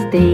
ステイ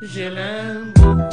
gelando.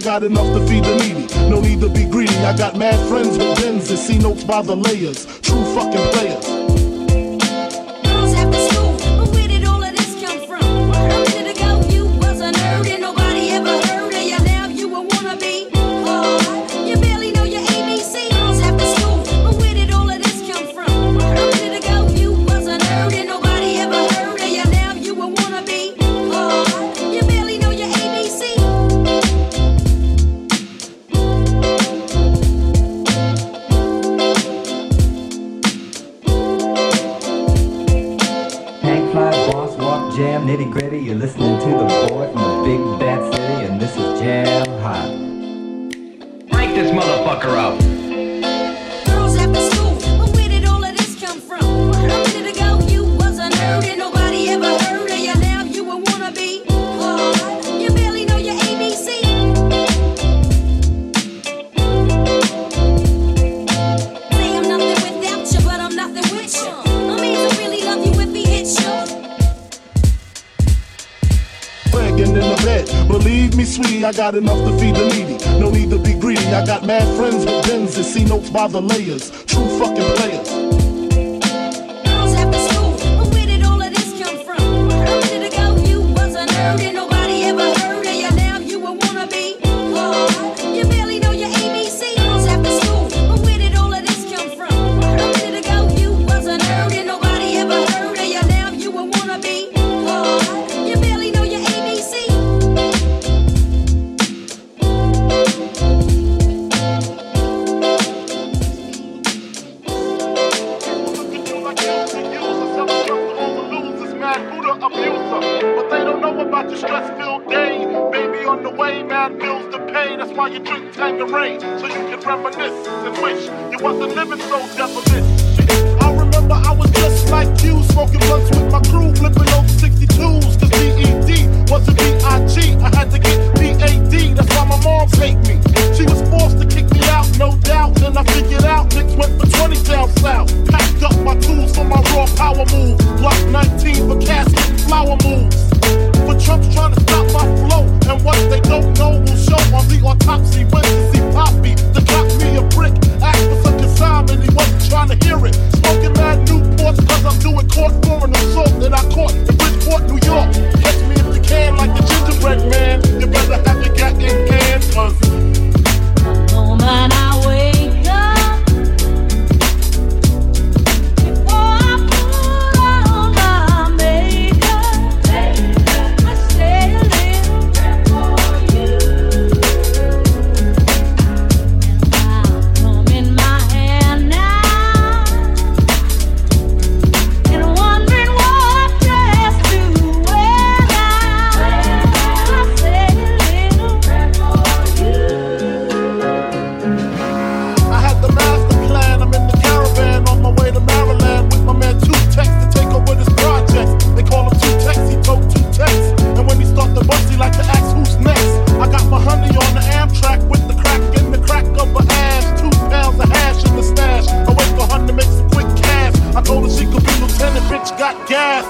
I got enough to feed the needy. No need to be greedy. I got mad friends with bins that see notes by the layers. True fucking got enough to feed the needy. No need to be greedy. I got mad friends with bins that see notes by the layers.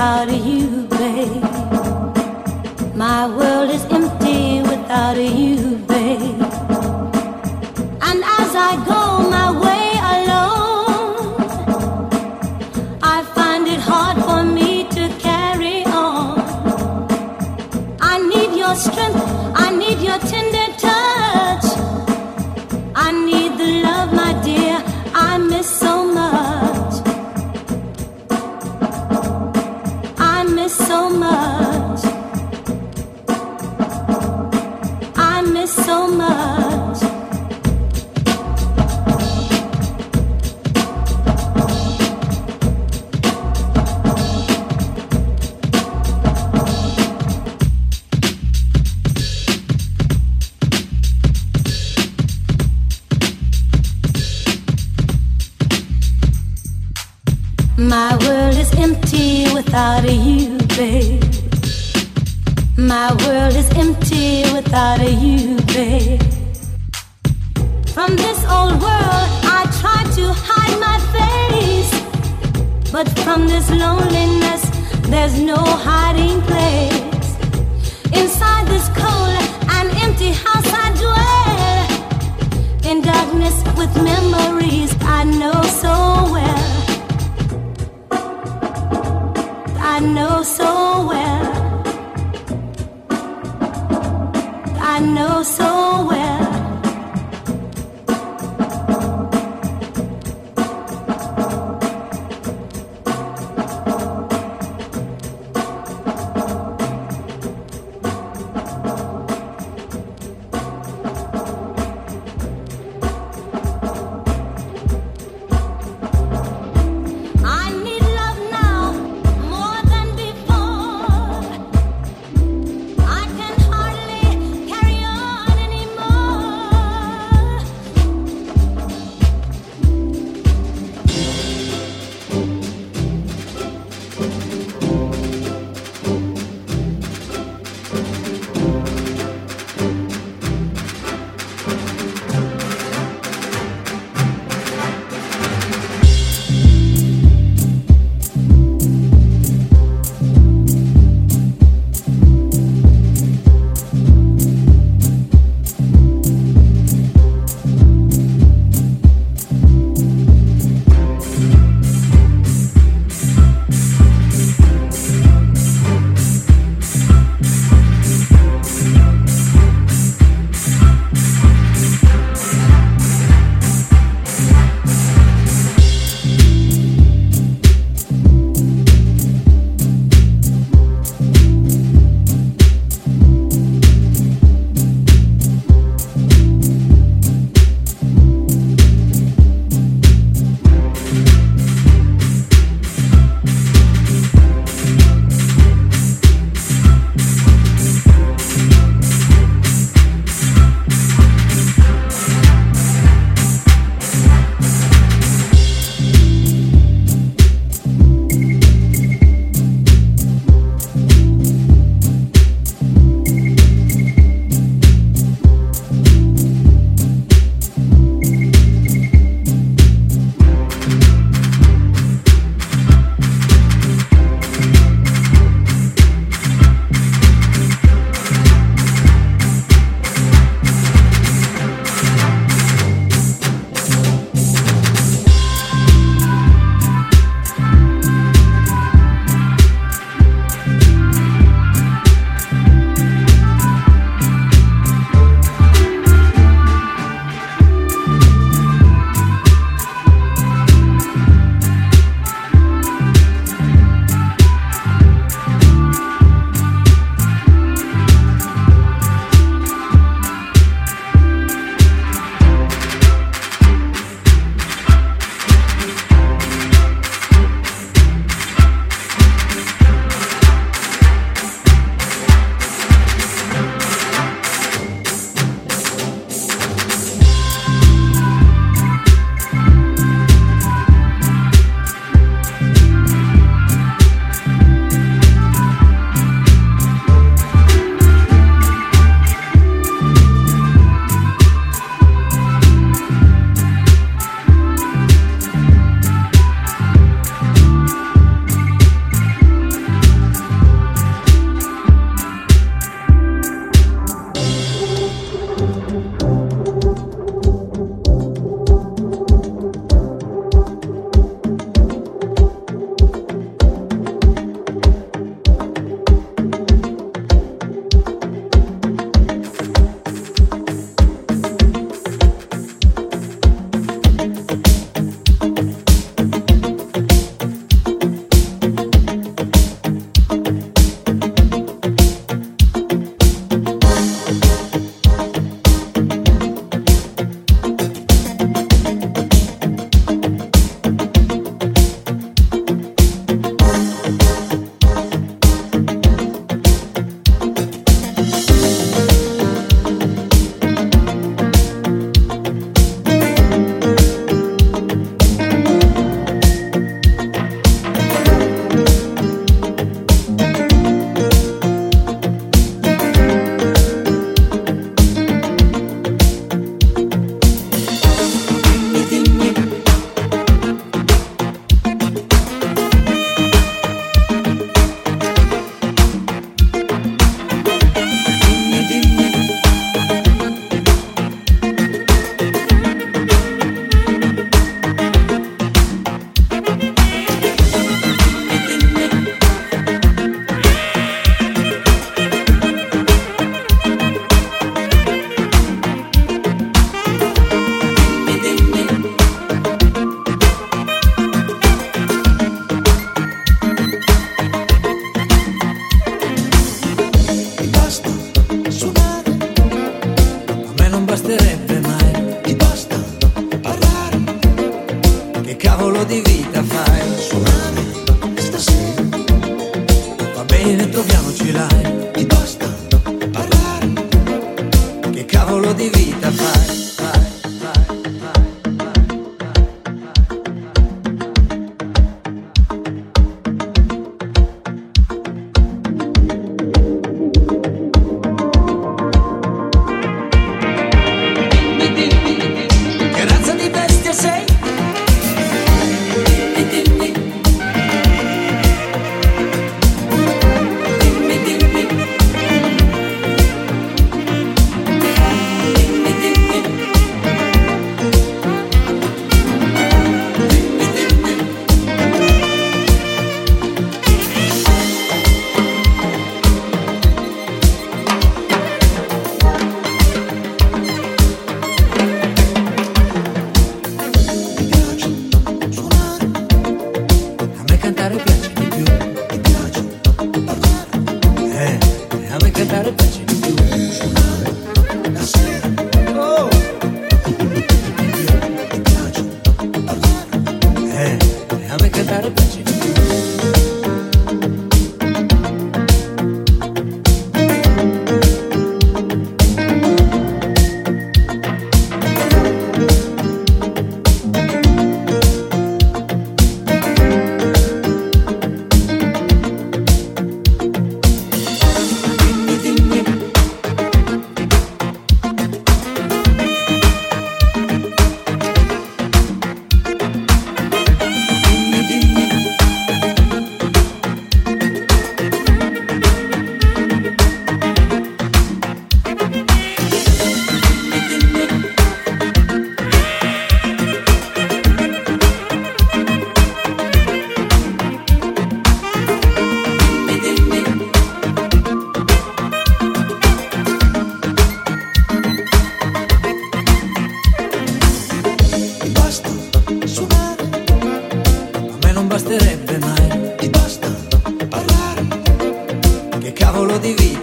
without you, babe. My world is empty without you.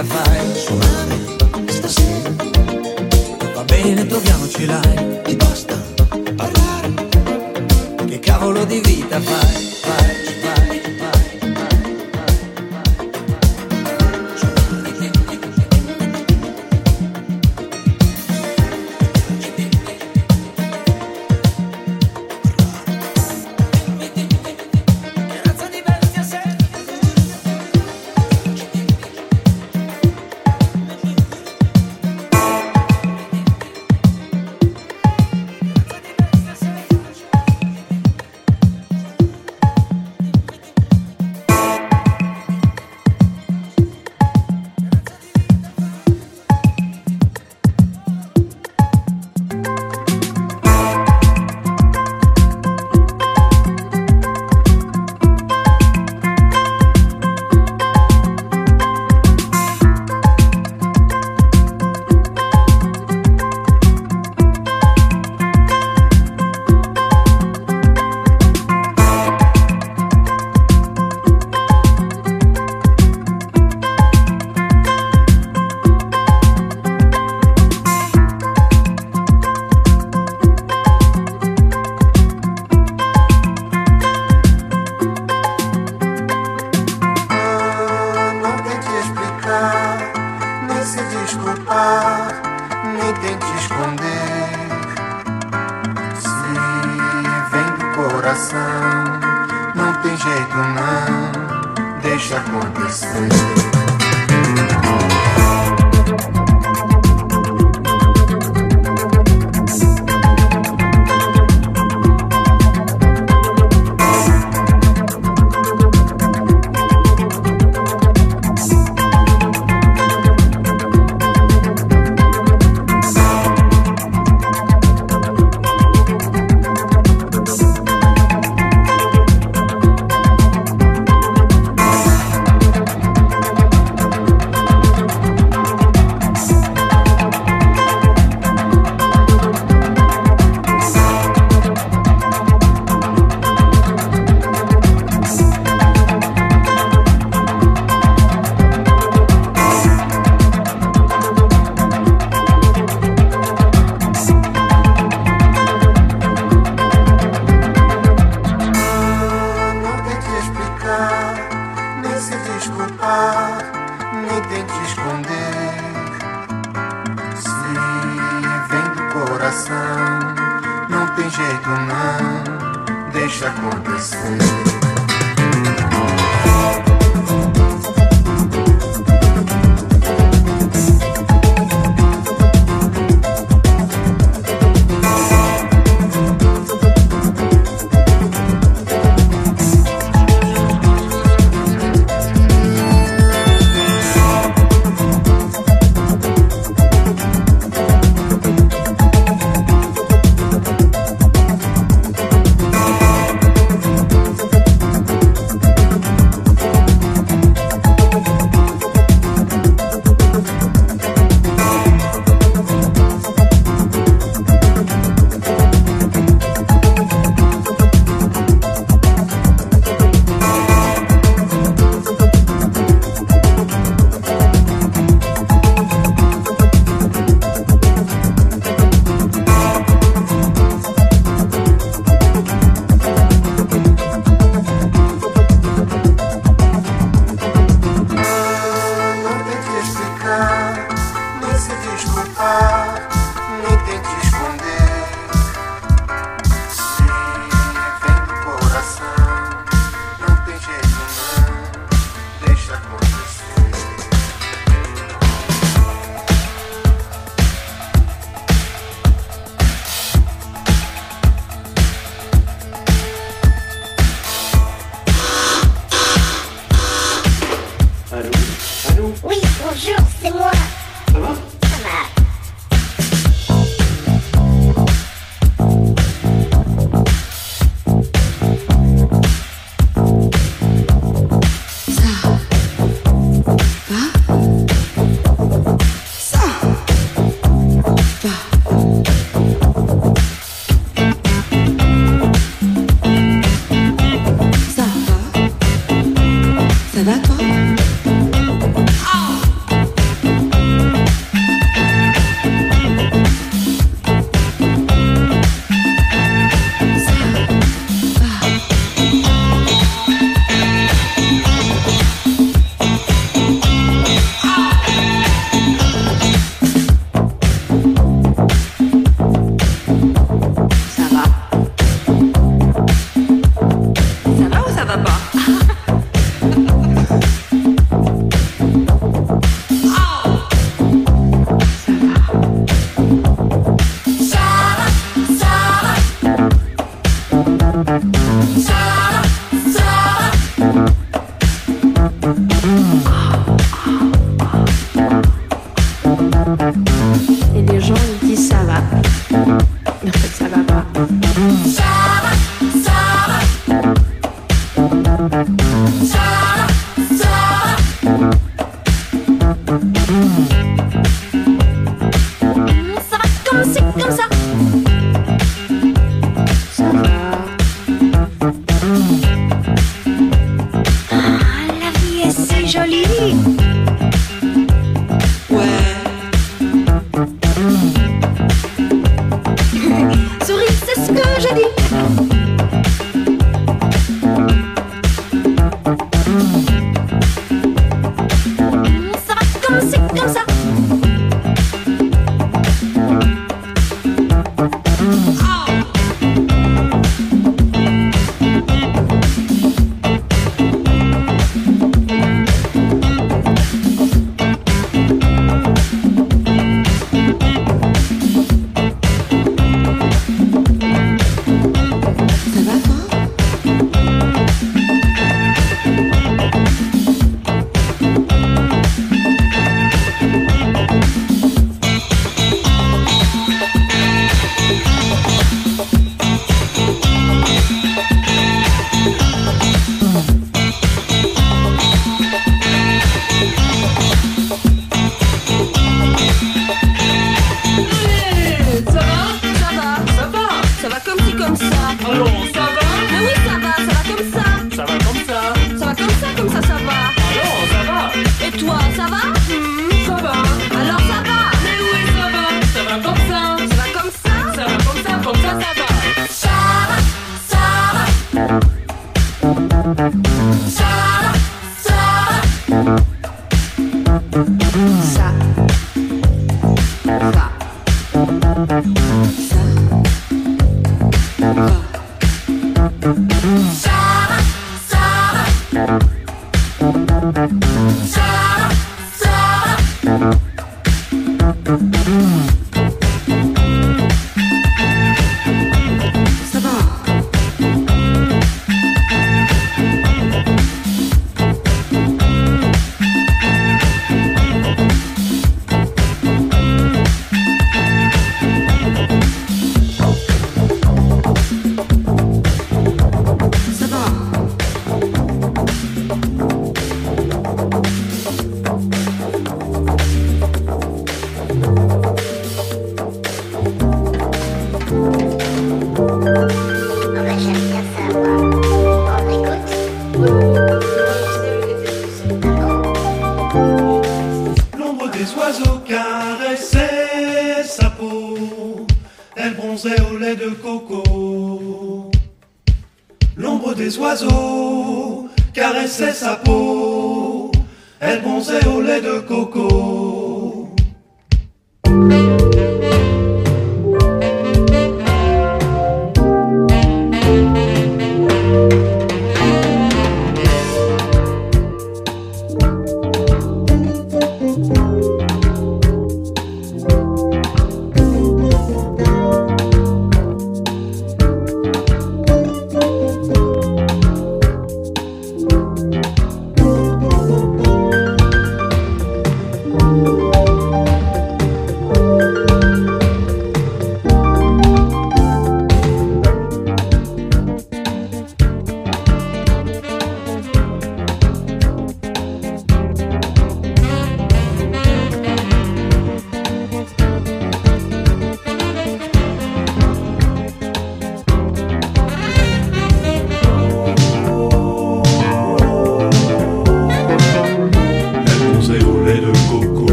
fatica fai? Suonami stasera. Va bene, proviamoci live Ti basta parlare. Che cavolo di vita fai?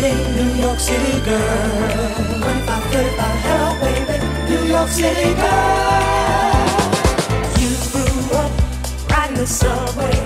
pretty New York City girl. when I 25, 35, hello baby, New York City girl. You grew up riding the subway.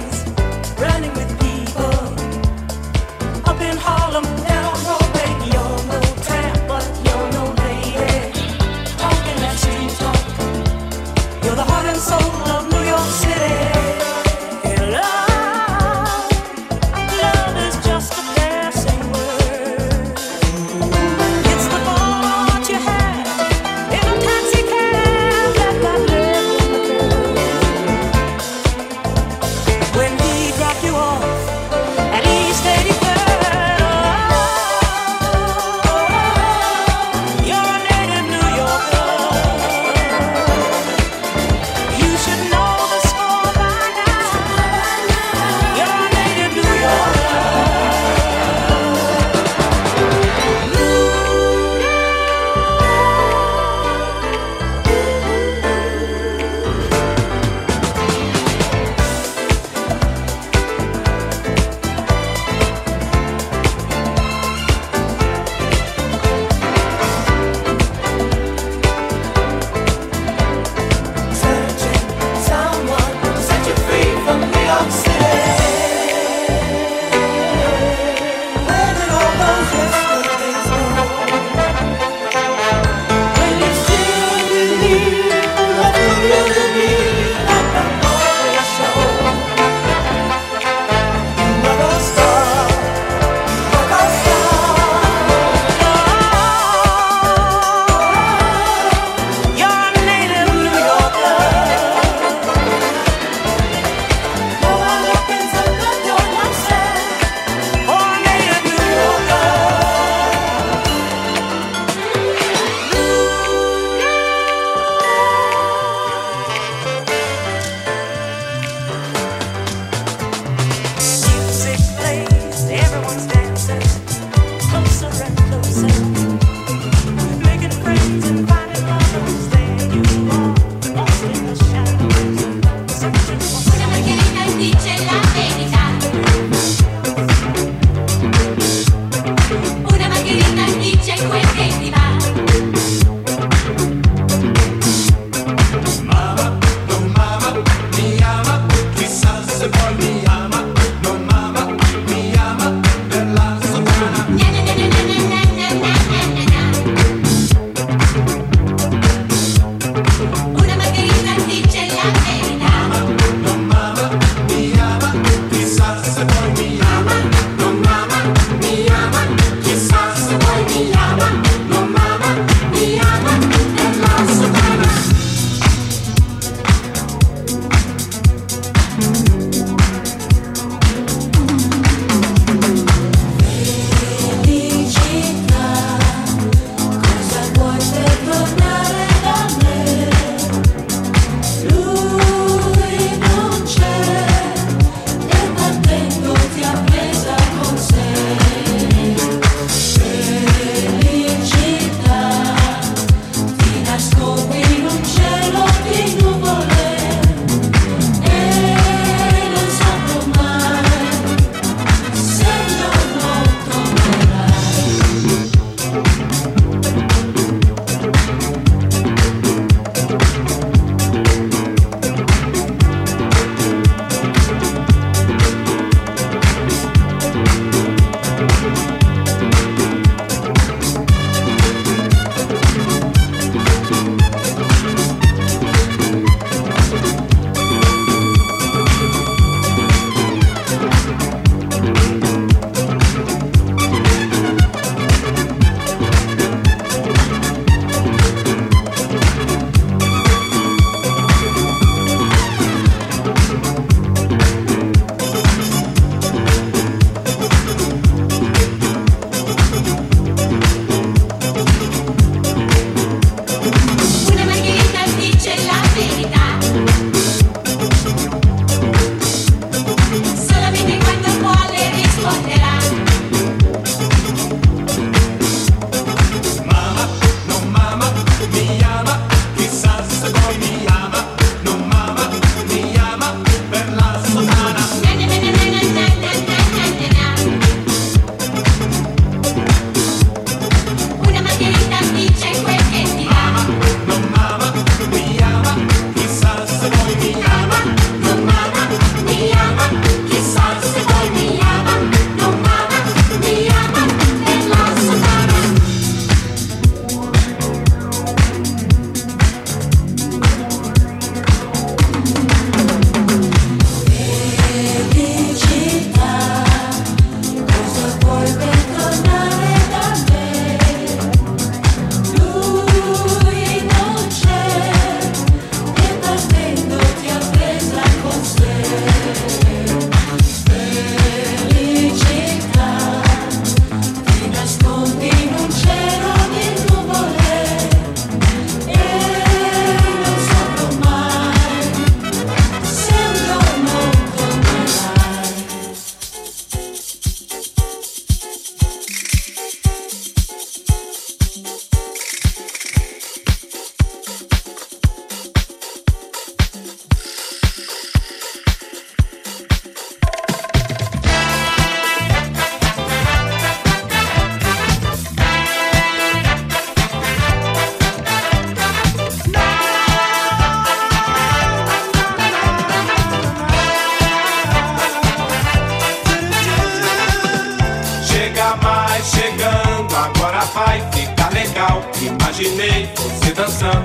Vai ficar legal. Imaginei você dançando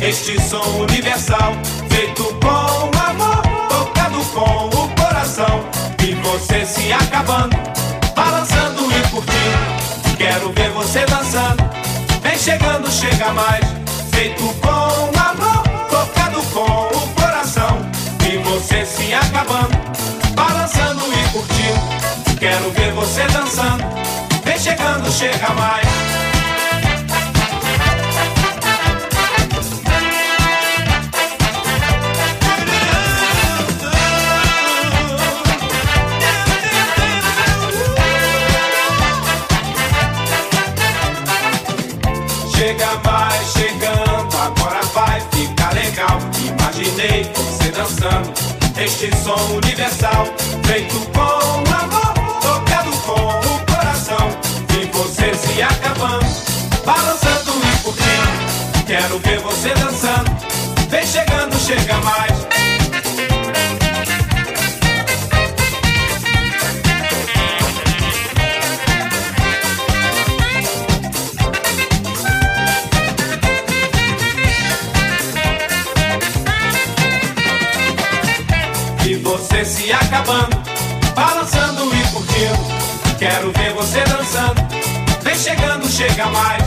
este som universal, feito com amor, tocado com o coração. E você se acabando, balançando e curtindo. Quero ver você dançando, vem chegando, chega mais. Feito com amor, tocado com o coração. E você se acabando, balançando e curtindo. Quero ver você dançando, chegando, chega mais. Chega mais, chegando, agora vai ficar legal. Imaginei você dançando este som universal, feito com Você se acabando, balançando e curtindo. Quero ver você dançando, vem chegando, chega mais. Chega mais.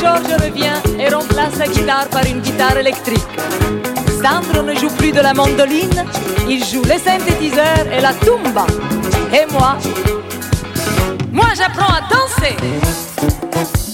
George revient et remplace la guitare par une guitare électrique. Sandro ne joue plus de la mandoline, il joue les synthétiseurs et la tumba. Et moi, moi j'apprends à danser.